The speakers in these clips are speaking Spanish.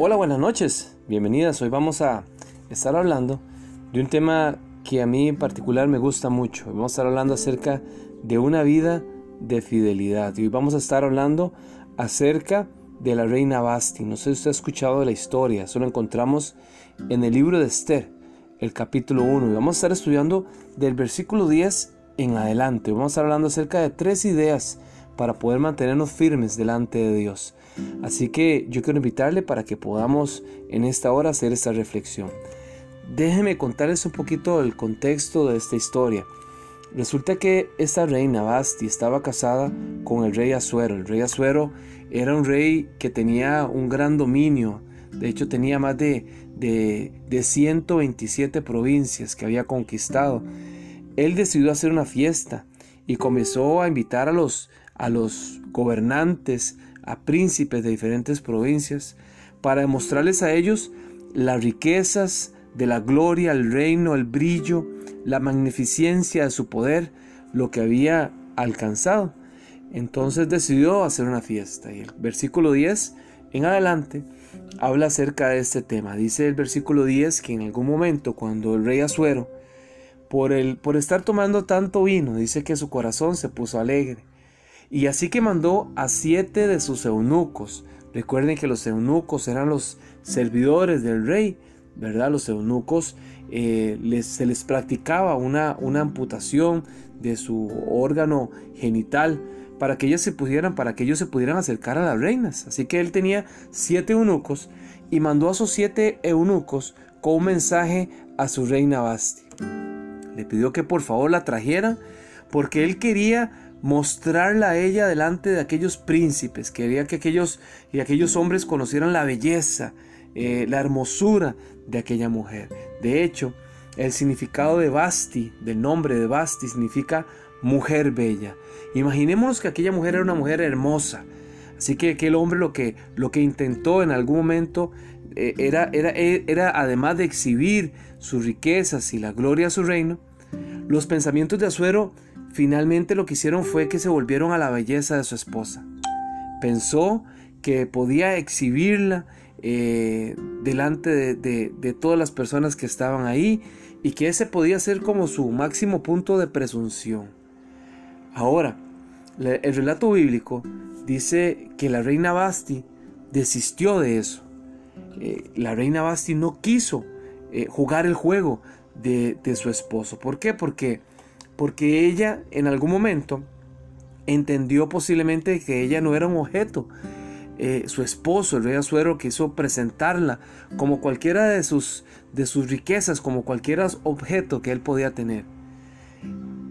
Hola, buenas noches, bienvenidas. Hoy vamos a estar hablando de un tema que a mí en particular me gusta mucho. Vamos a estar hablando acerca de una vida de fidelidad. Y hoy vamos a estar hablando acerca de la reina Basti. No sé si usted ha escuchado la historia, eso lo encontramos en el libro de Esther, el capítulo 1. Y vamos a estar estudiando del versículo 10 en adelante. Vamos a estar hablando acerca de tres ideas para poder mantenernos firmes delante de Dios. Así que yo quiero invitarle para que podamos en esta hora hacer esta reflexión. Déjeme contarles un poquito el contexto de esta historia. Resulta que esta reina Basti estaba casada con el rey Azuero. El rey Azuero era un rey que tenía un gran dominio. De hecho tenía más de, de, de 127 provincias que había conquistado. Él decidió hacer una fiesta y comenzó a invitar a los, a los gobernantes, a príncipes de diferentes provincias, para demostrarles a ellos las riquezas de la gloria, el reino, el brillo, la magnificencia de su poder, lo que había alcanzado. Entonces decidió hacer una fiesta. Y el versículo 10 en adelante habla acerca de este tema. Dice el versículo 10 que en algún momento cuando el rey Azuero, por, el, por estar tomando tanto vino, dice que su corazón se puso alegre. Y así que mandó a siete de sus eunucos. Recuerden que los eunucos eran los servidores del rey, ¿verdad? Los eunucos eh, les, se les practicaba una, una amputación de su órgano genital para que ellas se pudieran, para que ellos se pudieran acercar a las reinas. Así que él tenía siete eunucos y mandó a sus siete eunucos con un mensaje a su reina Basti. Le pidió que por favor la trajeran porque él quería mostrarla a ella delante de aquellos príncipes, quería que aquellos y aquellos hombres conocieran la belleza, eh, la hermosura de aquella mujer. De hecho, el significado de Basti, del nombre de Basti, significa mujer bella. Imaginémonos que aquella mujer era una mujer hermosa. Así que aquel hombre lo que, lo que intentó en algún momento eh, era, era, era, además de exhibir sus riquezas y la gloria de su reino, los pensamientos de Azuero finalmente lo que hicieron fue que se volvieron a la belleza de su esposa. Pensó que podía exhibirla eh, delante de, todas las personas que estaban ahí y que ese podía ser como su máximo punto de presunción. Ahora, el relato bíblico dice que la reina Basti desistió de eso. Eh, la reina Basti no quiso eh, jugar el juego de, de, su esposo. ¿Por qué? Porque, porque ella en algún momento entendió posiblemente que ella no era un objeto, eh, su esposo, el rey Azuero, quiso presentarla como cualquiera de sus, de sus riquezas, como cualquier objeto que él podía tener.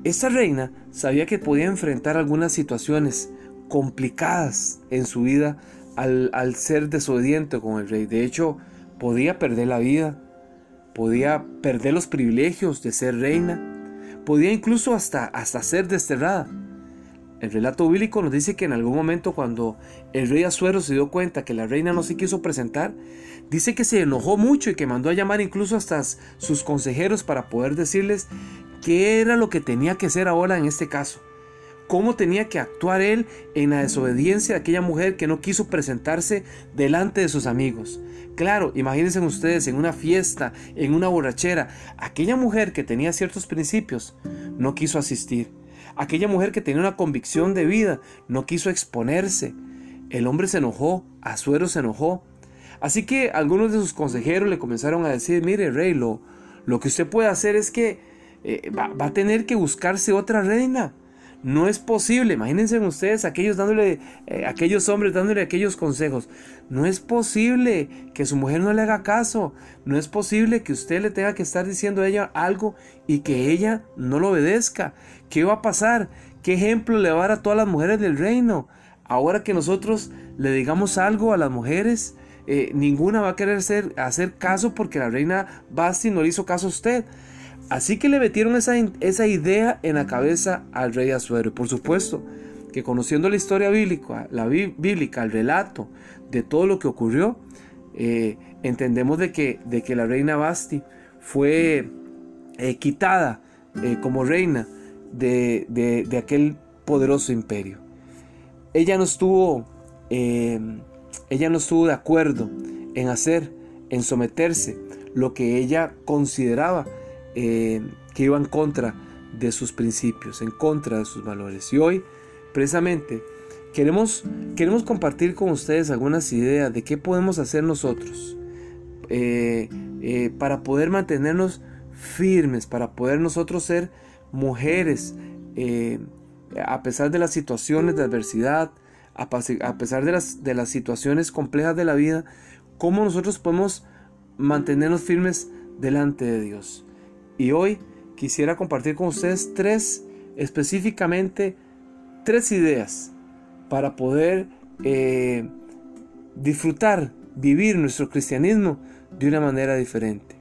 Esta reina sabía que podía enfrentar algunas situaciones complicadas en su vida al, ser desobediente con el rey. De hecho, podía perder la vida, podía perder los privilegios de ser reina, podía incluso hasta, hasta ser desterrada. El relato bíblico nos dice que en algún momento cuando el rey Azuero se dio cuenta que la reina no se quiso presentar, dice que se enojó mucho y que mandó a llamar incluso hasta sus consejeros para poder decirles qué era lo que tenía que hacer ahora en este caso. Cómo tenía que actuar él en la desobediencia de aquella mujer que no quiso presentarse delante de sus amigos. Claro, imagínense ustedes en una fiesta, en una borrachera, aquella mujer que tenía ciertos principios no quiso asistir. Aquella mujer que tenía una convicción de vida no quiso exponerse. El hombre se enojó, Azuero se enojó. Así que algunos de sus consejeros le comenzaron a decir, mire rey, lo, lo que usted puede hacer es que eh, va, va, a tener que buscarse otra reina. No es posible, imagínense ustedes aquellos dándole, eh, aquellos hombres dándole aquellos consejos. No es posible que su mujer no le haga caso. No es posible que usted le tenga que estar diciendo a ella algo y que ella no lo obedezca. ¿Qué va a pasar? ¿Qué ejemplo le va a dar a todas las mujeres del reino? Ahora que nosotros le digamos algo a las mujeres, eh, ninguna va a querer hacer caso porque la reina Basti no le hizo caso a usted. Así que le metieron esa, esa idea en la cabeza al rey Azuero. Y por supuesto que conociendo la historia bíblica, la bíblica, el relato de todo lo que ocurrió, eh, entendemos de que, de que la reina Basti fue eh, quitada eh, como reina de, de, aquel poderoso imperio. Ella no estuvo, ella no estuvo de acuerdo en hacer, en someterse, lo que ella consideraba eh, que iba en contra de sus principios, en contra de sus valores. Y hoy, precisamente, queremos, queremos compartir con ustedes algunas ideas de qué podemos hacer nosotros eh, eh, para poder mantenernos firmes, para poder nosotros ser mujeres, a pesar de las situaciones de adversidad, a pesar de las, de las situaciones complejas de la vida, cómo nosotros podemos mantenernos firmes delante de Dios. Y hoy quisiera compartir con ustedes tres, específicamente, tres ideas para poder eh, disfrutar, vivir nuestro cristianismo de una manera diferente.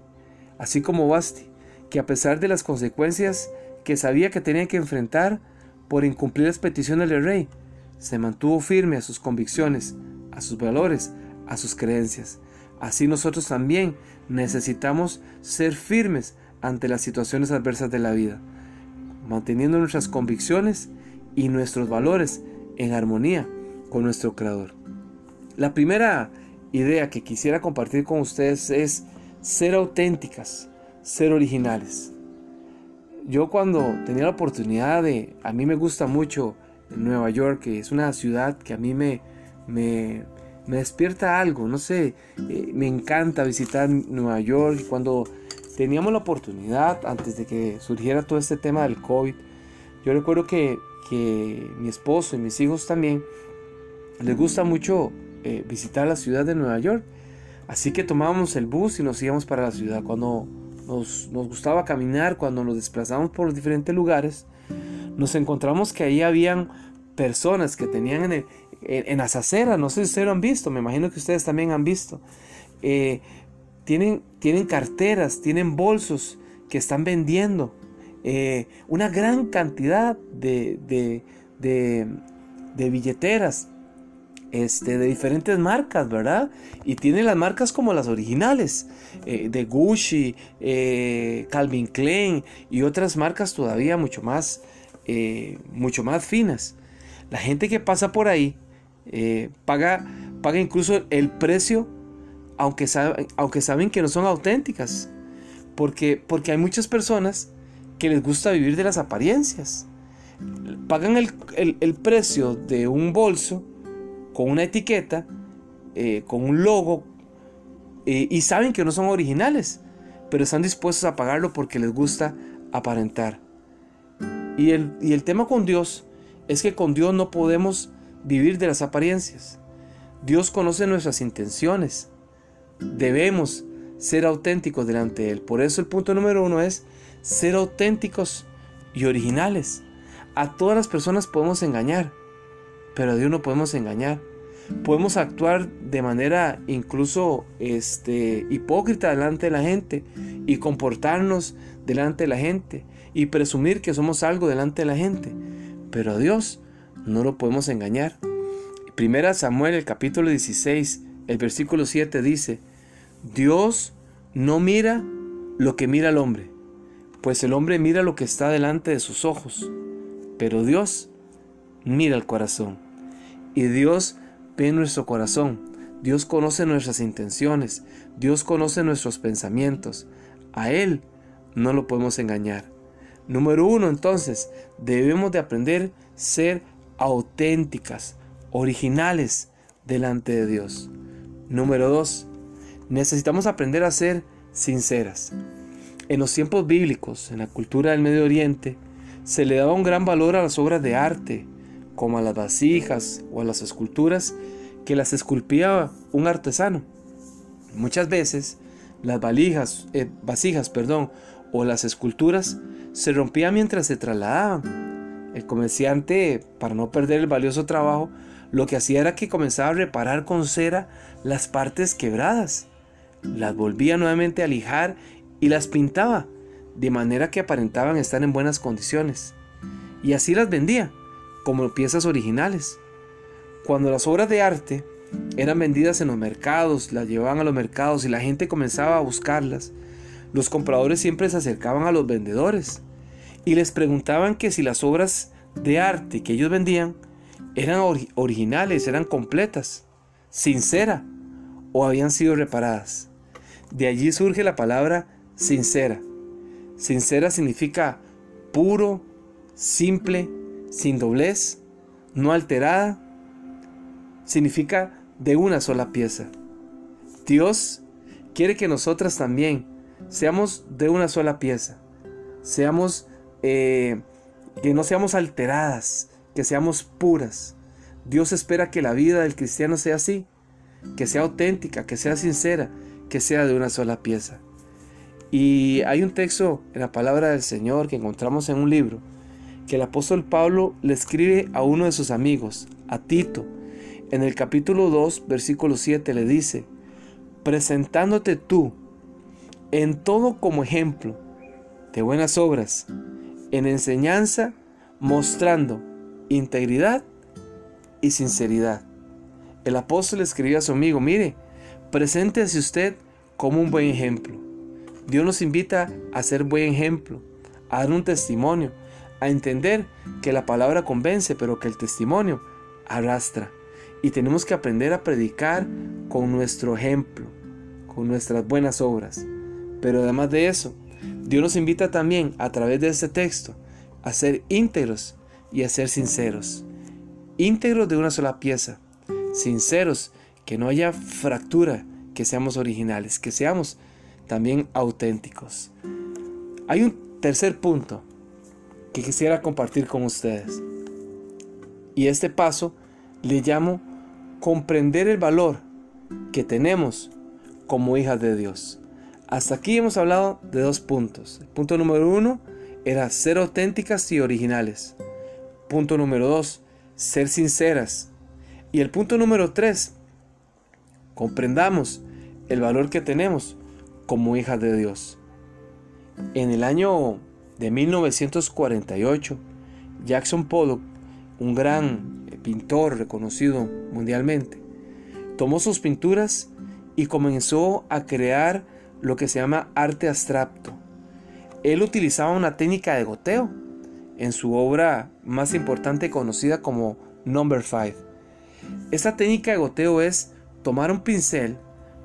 Así como Basti, que a pesar de las consecuencias que sabía que tenía que enfrentar por incumplir las peticiones del rey, se mantuvo firme a sus convicciones, a sus valores, a sus creencias. Así nosotros también necesitamos ser firmes ante las situaciones adversas de la vida, manteniendo nuestras convicciones y nuestros valores en armonía con nuestro Creador. La primera idea que quisiera compartir con ustedes es ser auténticas, ser originales. Yo cuando tenía la oportunidad de, a mí me gusta mucho Nueva York, que es una ciudad que a mí me, me, despierta algo, no sé, eh, me encanta visitar Nueva York. Cuando teníamos la oportunidad, antes de que surgiera todo este tema del COVID, yo recuerdo que, mi esposo y mis hijos también les gusta mucho eh, visitar la ciudad de Nueva York. Así que tomábamos el bus y nos íbamos para la ciudad. Cuando nos, gustaba caminar, cuando nos desplazábamos por los diferentes lugares, nos encontramos que ahí habían personas que tenían en, en, las aceras, no sé si ustedes lo han visto, me imagino que ustedes también han visto, eh, tienen, tienen carteras, tienen bolsos que están vendiendo eh, una gran cantidad de, de, de, billeteras este, de diferentes marcas, ¿verdad? Y tienen las marcas como las originales, eh, de Gucci, Calvin Klein y otras marcas todavía mucho más, eh, mucho más finas. La gente que pasa por ahí eh, paga, paga incluso el precio, aunque, aunque saben que no son auténticas. Porque, porque hay muchas personas que les gusta vivir de las apariencias. Pagan el, precio de un bolso con una etiqueta, eh, con un logo, y saben que no son originales, pero están dispuestos a pagarlo porque les gusta aparentar. Y el, tema con Dios es que con Dios no podemos vivir de las apariencias. Dios conoce nuestras intenciones. Debemos ser auténticos delante de Él. Por eso el punto número uno es ser auténticos y originales. A todas las personas podemos engañar, pero a Dios no podemos engañar. Podemos actuar de manera incluso este, hipócrita delante de la gente y comportarnos delante de la gente y presumir que somos algo delante de la gente. Pero a Dios no lo podemos engañar. Primera Samuel, el capítulo 16, el versículo 7 dice, Dios no mira lo que mira el hombre, pues el hombre mira lo que está delante de sus ojos, pero Dios mira el corazón. Y Dios ve nuestro corazón. Dios conoce nuestras intenciones. Dios conoce nuestros pensamientos. A Él no lo podemos engañar. Número uno, entonces, debemos de aprender a ser auténticas, originales delante de Dios. Número dos, necesitamos aprender a ser sinceras. En los tiempos bíblicos, en la cultura del Medio Oriente, se le daba un gran valor a las obras de arte, como a las vasijas o a las esculturas que las esculpía un artesano. Muchas veces las valijas, eh, vasijas perdón, o las esculturas se rompían mientras se trasladaban. El comerciante, para no perder el valioso trabajo, lo que hacía era que comenzaba a reparar con cera las partes quebradas, las volvía nuevamente a lijar y las pintaba, de manera que aparentaban estar en buenas condiciones. Y así las vendía, como piezas originales. Cuando las obras de arte eran vendidas en los mercados, las llevaban a los mercados y la gente comenzaba a buscarlas, los compradores siempre se acercaban a los vendedores y les preguntaban que si las obras de arte que ellos vendían eran originales, eran completas, sincera o habían sido reparadas. De allí surge la palabra sincera. Sincera significa puro, simple, sin doblez, no alterada. Significa de una sola pieza. Dios quiere que nosotras también seamos de una sola pieza. Seamos, eh, que no seamos alteradas, que seamos puras. Dios espera que la vida del cristiano sea así, que sea auténtica, que sea sincera, que sea de una sola pieza. Y hay un texto en la palabra del Señor que encontramos en un libro que el apóstol Pablo le escribe a uno de sus amigos, a Tito. En el capítulo 2, versículo 7 le dice, presentándote tú en todo como ejemplo de buenas obras, en enseñanza, mostrando integridad y sinceridad. El apóstol escribió a su amigo, mire, preséntese usted como un buen ejemplo. Dios nos invita a ser buen ejemplo, a dar un testimonio, a entender que la palabra convence, pero que el testimonio arrastra. Y tenemos que aprender a predicar con nuestro ejemplo, con nuestras buenas obras. Pero además de eso, Dios nos invita también a través de este texto a ser íntegros y a ser sinceros. Íntegros de una sola pieza, sinceros, que no haya fractura, que seamos originales, que seamos también auténticos. Hay un tercer punto que quisiera compartir con ustedes. Y este paso le llamo comprender el valor que tenemos como hijas de Dios. Hasta aquí hemos hablado de dos puntos. El punto número uno era ser auténticas y originales. Punto número dos, ser sinceras. Y el punto número tres, comprendamos el valor que tenemos como hijas de Dios. En el año de 1948, Jackson Pollock, un gran pintor reconocido mundialmente, tomó sus pinturas y comenzó a crear lo que se llama arte abstracto. Él utilizaba una técnica de goteo en su obra más importante conocida como Number 5. Esta técnica de goteo es tomar un pincel,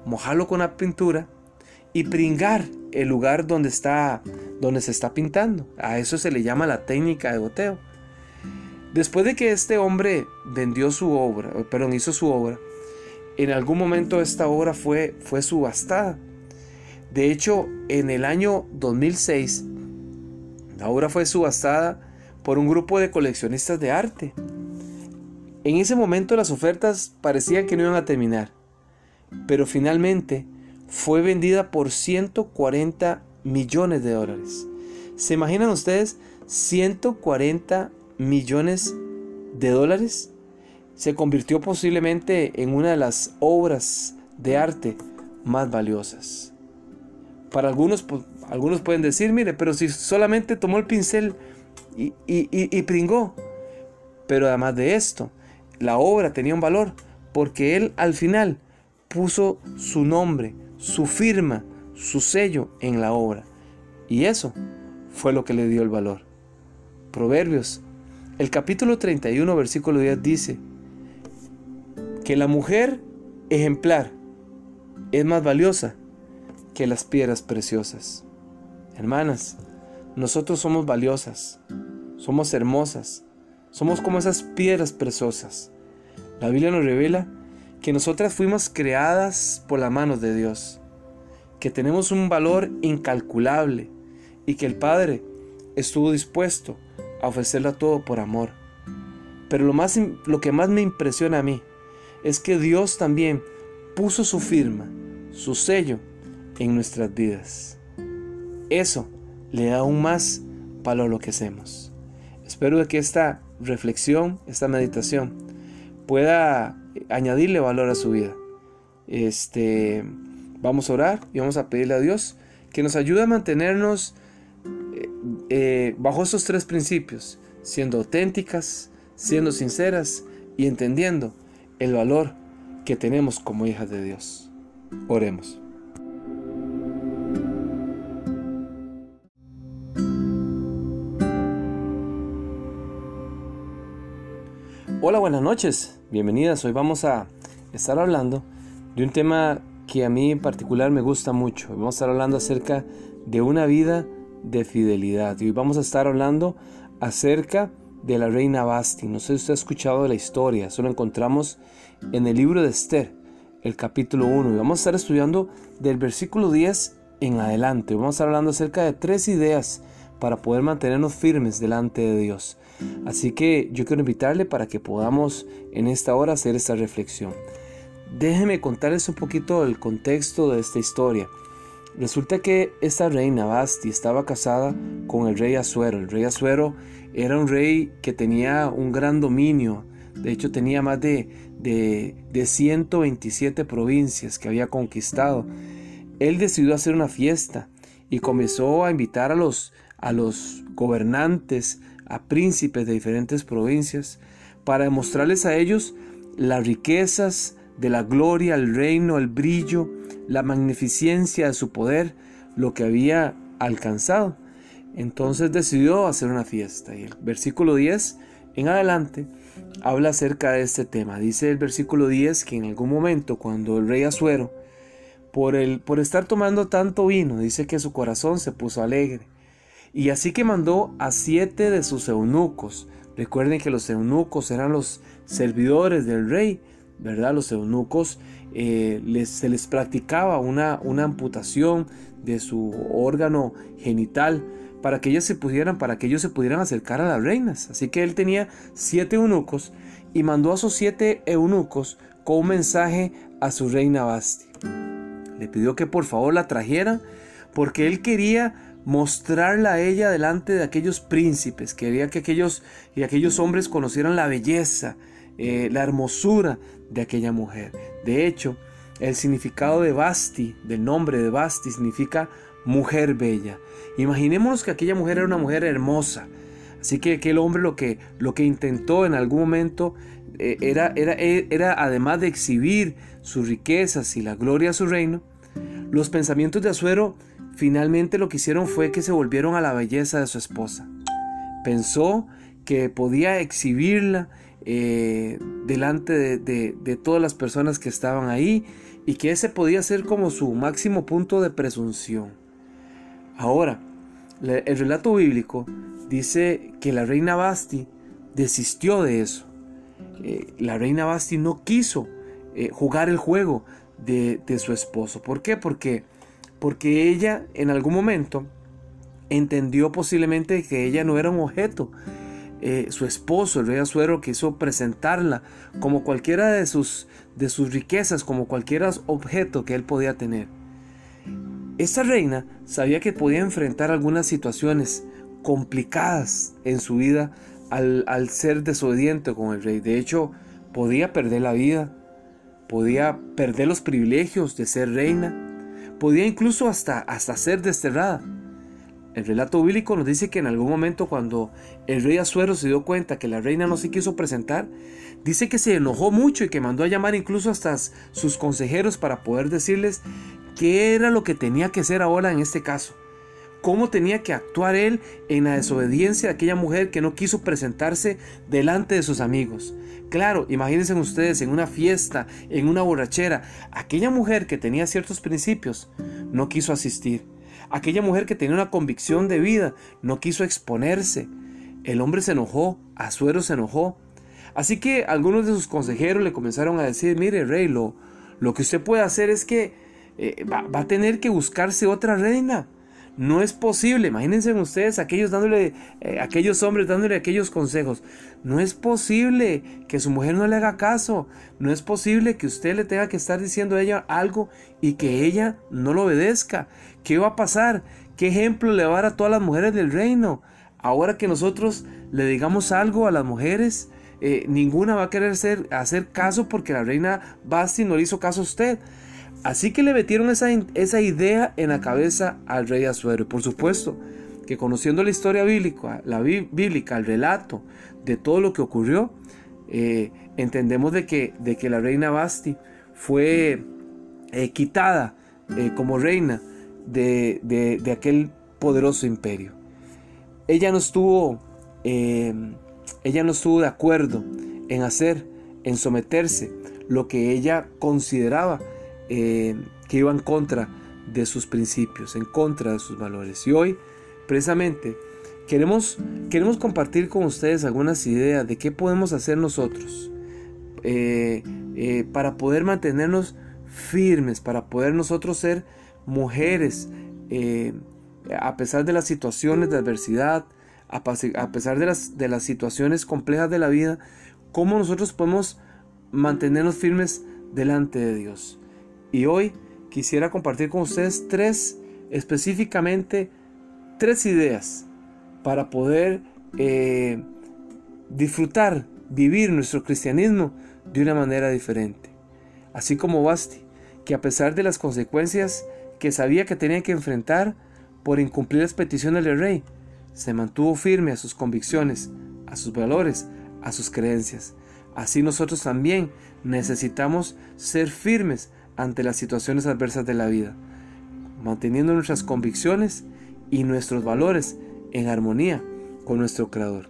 mojarlo con la pintura y pringar el lugar donde está donde se está pintando. A eso se le llama la técnica de goteo. Después de que este hombre vendió su obra, perdón, hizo su obra, en algún momento esta obra fue, fue subastada. De hecho, en el año 2006, la obra fue subastada por un grupo de coleccionistas de arte. En ese momento las ofertas parecían que no iban a terminar, pero finalmente fue vendida por 140 millones de dólares. ¿Se imaginan ustedes 140 millones de dólares? Se convirtió posiblemente en una de las obras de arte más valiosas. Para algunos, algunos pueden decir, mire, pero si solamente tomó el pincel y, y pringó. Pero además de esto, la obra tenía un valor porque él al final puso su nombre, su firma, su sello en la obra. Y eso fue lo que le dio el valor. Proverbios, el capítulo 31, versículo 10 dice que la mujer ejemplar es más valiosa que las piedras preciosas. Hermanas, nosotros somos valiosas, somos hermosas, somos como esas piedras preciosas. La Biblia nos revela que nosotras fuimos creadas por la mano de Dios, que tenemos un valor incalculable y que el Padre estuvo dispuesto a ofrecerlo todo por amor. Pero lo, más, lo que más me impresiona a mí es que Dios también puso su firma, su sello en nuestras vidas. Eso le da aún más valor a lo que hacemos. Espero que esta reflexión, esta meditación, pueda añadirle valor a su vida. Este, vamos a orar y vamos a pedirle a Dios que nos ayude a mantenernos eh, eh, bajo estos tres principios, siendo auténticas, siendo sinceras y entendiendo el valor que tenemos como hijas de Dios. Oremos. Hola, buenas noches. Bienvenidas. Hoy vamos a estar hablando de un tema que a mí en particular me gusta mucho. Vamos a estar hablando acerca de una vida de fidelidad. Y hoy vamos a estar hablando acerca de la reina Basti. No sé si usted ha escuchado la historia, eso lo encontramos en el libro de Esther, el capítulo 1. Y vamos a estar estudiando del versículo 10 en adelante. Vamos a estar hablando acerca de tres ideas para poder mantenernos firmes delante de Dios. Así que yo quiero invitarle para que podamos en esta hora hacer esta reflexión. Déjeme contarles un poquito el contexto de esta historia. Resulta que esta reina Basti estaba casada con el rey Azuero. El rey Azuero era un rey que tenía un gran dominio. De hecho, tenía más de, de, de 127 provincias que había conquistado. Él decidió hacer una fiesta y comenzó a invitar a los, a los gobernantes, a príncipes de diferentes provincias, para demostrarles a ellos las riquezas, de la gloria, el reino, el brillo, la magnificencia de su poder, lo que había alcanzado. Entonces decidió hacer una fiesta. Y el versículo 10 en adelante habla acerca de este tema. Dice el versículo 10 que en algún momento cuando el rey Azuero, por, el, por estar tomando tanto vino, dice que su corazón se puso alegre. Y así que mandó a siete de sus eunucos. Recuerden que los eunucos eran los servidores del rey ¿verdad? Los eunucos eh, se les practicaba una, una amputación de su órgano genital para que ellas se pudieran, para que ellos se pudieran acercar a las reinas. Así que él tenía siete eunucos y mandó a sus siete eunucos con un mensaje a su reina Basti. Le pidió que por favor la trajeran porque él quería mostrarla a ella delante de aquellos príncipes, quería que aquellos y aquellos hombres conocieran la belleza, eh, la hermosura de aquella mujer. De hecho, el significado de Basti, del nombre de Basti, significa mujer bella. Imaginémonos que aquella mujer era una mujer hermosa. Así que aquel hombre lo que, lo que intentó en algún momento eh, era, era, era, además de exhibir sus riquezas y la gloria de su reino, los pensamientos de Azuero finalmente lo que hicieron fue que se volvieron a la belleza de su esposa. Pensó que podía exhibirla eh, delante de, todas las personas que estaban ahí y que ese podía ser como su máximo punto de presunción. Ahora, el relato bíblico dice que la reina Basti desistió de eso. Eh, la reina Basti no quiso eh, jugar el juego de, de, su esposo. ¿Por qué? Porque, porque ella en algún momento entendió posiblemente que ella no era un objeto, eh, su esposo, el rey Azuero, quiso presentarla como cualquiera de sus, de sus riquezas, como cualquier objeto que él podía tener. Esta reina sabía que podía enfrentar algunas situaciones complicadas en su vida al, ser desobediente con el rey. De hecho, podía perder la vida, podía perder los privilegios de ser reina, podía incluso hasta, hasta ser desterrada. El relato bíblico nos dice que en algún momento cuando el rey Azuero se dio cuenta que la reina no se quiso presentar, dice que se enojó mucho y que mandó a llamar incluso hasta sus consejeros para poder decirles qué era lo que tenía que hacer ahora en este caso. Cómo tenía que actuar él en la desobediencia de aquella mujer que no quiso presentarse delante de sus amigos. Claro, imagínense ustedes en una fiesta, en una borrachera, aquella mujer que tenía ciertos principios no quiso asistir. Aquella mujer que tenía una convicción de vida no quiso exponerse. El hombre se enojó, Azuero se enojó. Así que algunos de sus consejeros le comenzaron a decir, mire rey, lo, lo que usted puede hacer es que eh, va, va, a tener que buscarse otra reina. No es posible, imagínense ustedes aquellos dándole, eh, aquellos hombres dándole aquellos consejos. No es posible que su mujer no le haga caso. No es posible que usted le tenga que estar diciendo a ella algo y que ella no lo obedezca. ¿Qué va a pasar? ¿Qué ejemplo le va a dar a todas las mujeres del reino? Ahora que nosotros le digamos algo a las mujeres, eh, ninguna va a querer hacer caso porque la reina Basti no le hizo caso a usted. Así que le metieron esa, esa idea en la cabeza al rey Azuero. Y por supuesto que conociendo la historia bíblica, la bíblica, el relato de todo lo que ocurrió, eh, entendemos de que, de que la reina Basti fue eh, quitada eh, como reina de, de, aquel poderoso imperio. Ella no estuvo, ella no estuvo de acuerdo en hacer, en someterse lo que ella consideraba eh, que iba en contra de sus principios, en contra de sus valores. Y hoy, precisamente, queremos, queremos compartir con ustedes algunas ideas de qué podemos hacer nosotros eh, eh, para poder mantenernos firmes, para poder nosotros ser mujeres, a pesar de las situaciones de adversidad, a pesar de las, de las situaciones complejas de la vida, cómo nosotros podemos mantenernos firmes delante de Dios. Y hoy quisiera compartir con ustedes tres, específicamente, tres ideas para poder eh, disfrutar, vivir nuestro cristianismo de una manera diferente. Así como Basti, que a pesar de las consecuencias que sabía que tenía que enfrentar por incumplir las peticiones del rey, se mantuvo firme a sus convicciones, a sus valores, a sus creencias. Así nosotros también necesitamos ser firmes ante las situaciones adversas de la vida, manteniendo nuestras convicciones y nuestros valores en armonía con nuestro Creador.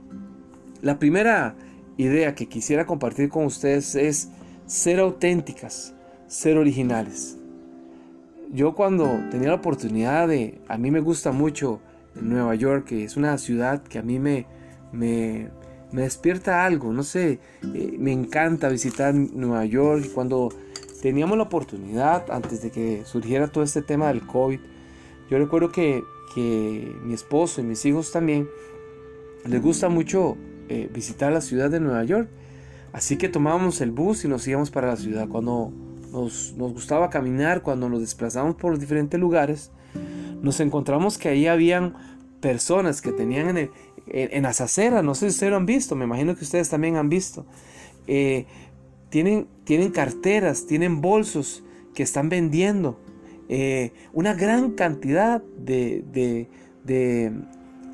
La primera idea que quisiera compartir con ustedes es ser auténticas, ser originales. Yo cuando tenía la oportunidad de, a mí me gusta mucho Nueva York, que es una ciudad que a mí me, me, despierta algo, no sé, eh, me encanta visitar Nueva York. Cuando teníamos la oportunidad, antes de que surgiera todo este tema del COVID, yo recuerdo que, mi esposo y mis hijos también les gusta mucho eh, visitar la ciudad de Nueva York. Así que tomábamos el bus y nos íbamos para la ciudad. Cuando nos, gustaba caminar, cuando nos desplazábamos por los diferentes lugares, nos encontramos que ahí habían personas que tenían en, en, las aceras, no sé si ustedes lo han visto, me imagino que ustedes también han visto, eh, tienen, tienen carteras, tienen bolsos que están vendiendo eh, una gran cantidad de, de,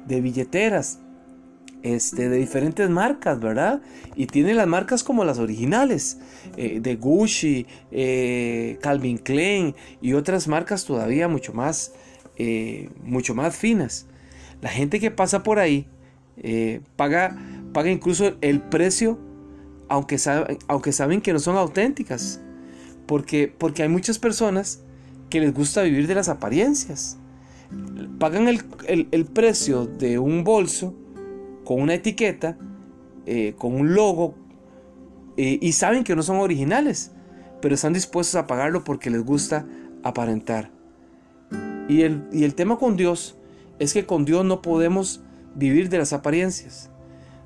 de, billeteras este, de diferentes marcas, ¿verdad? Y tienen las marcas como las originales, eh, de Gucci, Calvin Klein y otras marcas todavía mucho más eh, mucho más finas. La gente que pasa por ahí eh, paga, paga incluso el precio, aunque, aunque saben que no son auténticas. Porque, porque hay muchas personas que les gusta vivir de las apariencias. Pagan el, precio de un bolso con una etiqueta, eh, con un logo, y saben que no son originales, pero están dispuestos a pagarlo porque les gusta aparentar. Y el, tema con Dios es que con Dios no podemos vivir de las apariencias.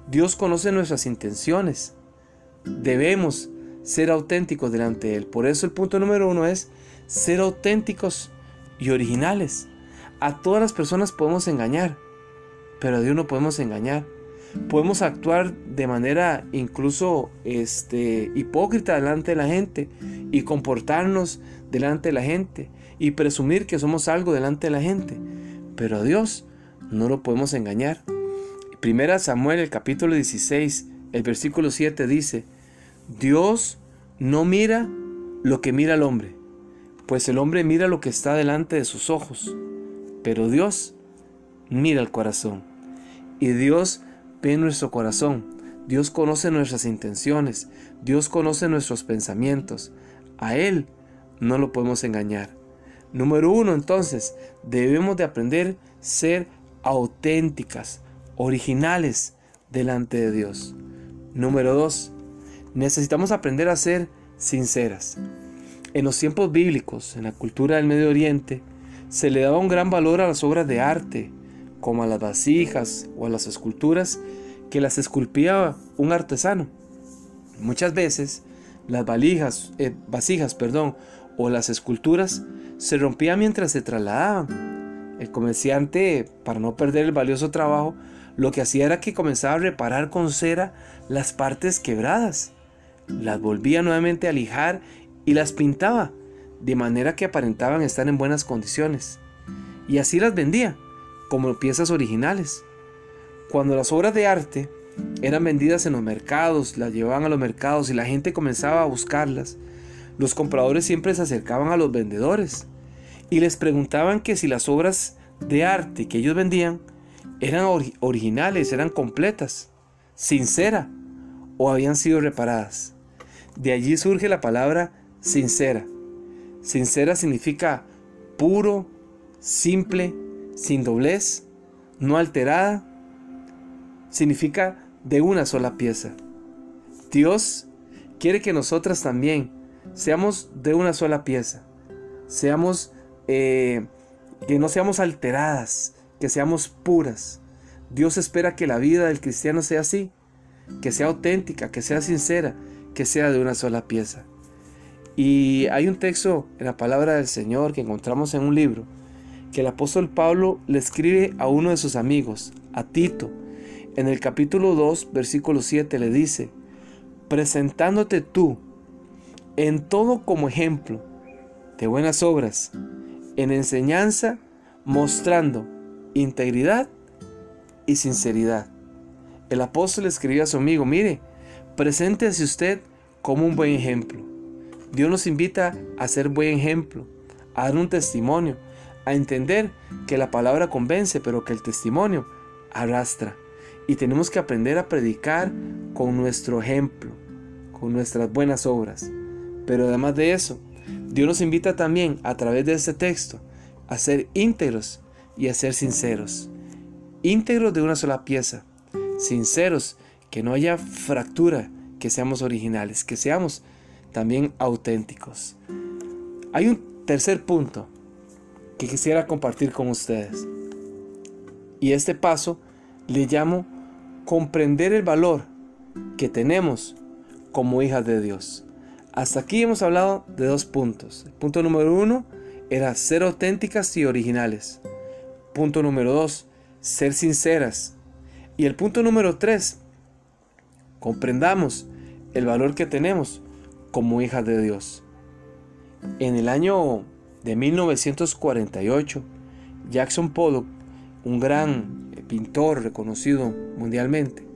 Dios conoce nuestras intenciones. Debemos ser auténticos delante de Él. Por eso el punto número uno es ser auténticos y originales. A todas las personas podemos engañar, pero a Dios no podemos engañar. Podemos actuar de manera incluso este, hipócrita delante de la gente y comportarnos delante de la gente y presumir que somos algo delante de la gente. Pero a Dios no lo podemos engañar. Primera Samuel, el capítulo 16, el versículo 7 dice, Dios no mira lo que mira el hombre, pues el hombre mira lo que está delante de sus ojos, pero Dios mira el corazón. Y Dios ve nuestro corazón. Dios conoce nuestras intenciones. Dios conoce nuestros pensamientos. A Él no lo podemos engañar. Número uno, entonces, debemos de aprender a ser auténticas, originales delante de Dios. Número dos, necesitamos aprender a ser sinceras. En los tiempos bíblicos, en la cultura del Medio Oriente, se le daba un gran valor a las obras de arte, como a las vasijas o a las esculturas que las esculpía un artesano. Muchas veces las valijas, eh, vasijas perdón, o las esculturas se rompían mientras se trasladaban. El comerciante, para no perder el valioso trabajo, lo que hacía era que comenzaba a reparar con cera las partes quebradas, las volvía nuevamente a lijar y las pintaba, de manera que aparentaban estar en buenas condiciones. Y así las vendía, como piezas originales. Cuando las obras de arte eran vendidas en los mercados, las llevaban a los mercados y la gente comenzaba a buscarlas, los compradores siempre se acercaban a los vendedores y les preguntaban que si las obras de arte que ellos vendían eran originales, eran completas, sincera o habían sido reparadas. De allí surge la palabra sincera. Sincera significa puro, simple, sin doblez, no alterada. Significa de una sola pieza. Dios quiere que nosotras también seamos de una sola pieza. Seamos, eh, que no seamos alteradas, que seamos puras. Dios espera que la vida del cristiano sea así, que sea auténtica, que sea sincera, que sea de una sola pieza. Y hay un texto en la palabra del Señor que encontramos en un libro que el apóstol Pablo le escribe a uno de sus amigos, a Tito. En el capítulo 2, versículo 7 le dice, presentándote tú en todo como ejemplo de buenas obras, en enseñanza, mostrando integridad y sinceridad. El apóstol escribió a su amigo, mire, preséntese usted como un buen ejemplo. Dios nos invita a ser buen ejemplo, a dar un testimonio, a entender que la palabra convence, pero que el testimonio arrastra. Y tenemos que aprender a predicar con nuestro ejemplo, con nuestras buenas obras. Pero además de eso, Dios nos invita también a través de este texto a ser íntegros y a ser sinceros. Íntegros de una sola pieza, sinceros, que no haya fractura, que seamos originales, que seamos también auténticos. Hay un tercer punto que quisiera compartir con ustedes. Y este paso le llamo comprender el valor que tenemos como hijas de Dios. Hasta aquí hemos hablado de dos puntos. El punto número uno era ser auténticas y originales. Punto número dos, ser sinceras. Y el punto número tres, comprendamos el valor que tenemos como hijas de Dios. En el año de 1948, Jackson Pollock, un gran pintor reconocido mundialmente,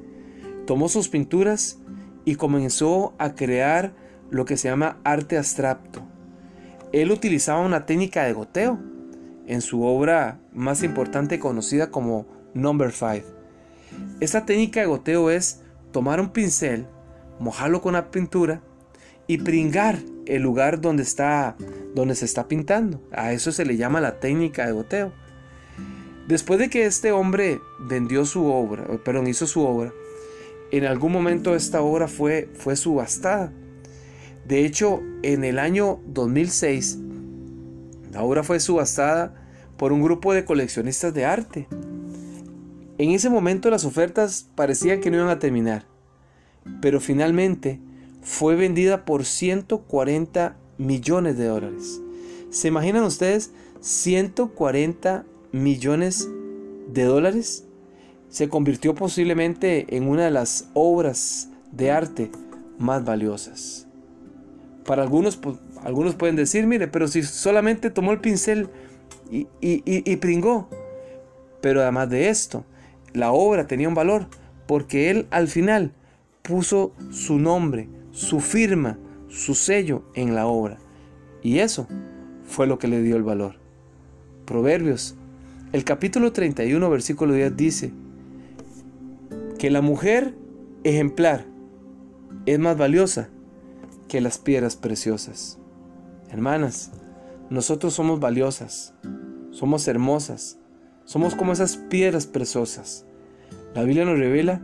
tomó sus pinturas y comenzó a crear lo que se llama arte abstracto. Él utilizaba una técnica de goteo en su obra más importante conocida como Number 5. Esta técnica de goteo es tomar un pincel, mojarlo con la pintura y pringar el lugar donde está donde se está pintando. A eso se le llama la técnica de goteo. Después de que este hombre vendió su obra, perdón, hizo su obra, en algún momento esta obra fue, fue subastada. De hecho, en el año 2006, la obra fue subastada por un grupo de coleccionistas de arte. En ese momento las ofertas parecían que no iban a terminar, pero finalmente fue vendida por 140 millones de dólares. ¿Se imaginan ustedes 140 millones de dólares? Se convirtió posiblemente en una de las obras de arte más valiosas. Para algunos, algunos pueden decir, mire, pero si solamente tomó el pincel y, y pringó. Pero además de esto, la obra tenía un valor porque él al final puso su nombre, su firma, su sello en la obra. Y eso fue lo que le dio el valor. Proverbios, el capítulo 31, versículo 10 dice que la mujer ejemplar es más valiosa que las piedras preciosas. Hermanas, nosotros somos valiosas, somos hermosas, somos como esas piedras preciosas. La Biblia nos revela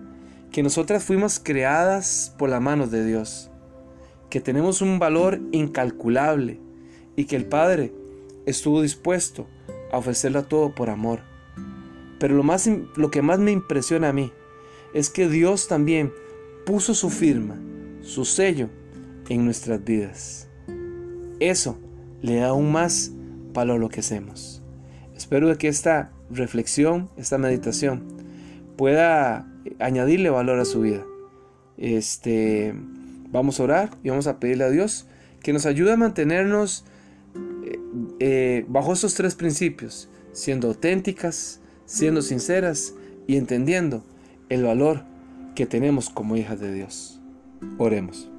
que nosotras fuimos creadas por la mano de Dios, que tenemos un valor incalculable y que el Padre estuvo dispuesto a ofrecerlo todo por amor. Pero lo, más, lo que más me impresiona a mí es que Dios también puso su firma, su sello en nuestras vidas. Eso le da aún más valor a lo que hacemos. Espero que esta reflexión, esta meditación, pueda añadirle valor a su vida. Este, vamos a orar y vamos a pedirle a Dios que nos ayude a mantenernos eh, eh, bajo estos tres principios, siendo auténticas, siendo sinceras y entendiendo el valor que tenemos como hijas de Dios. Oremos.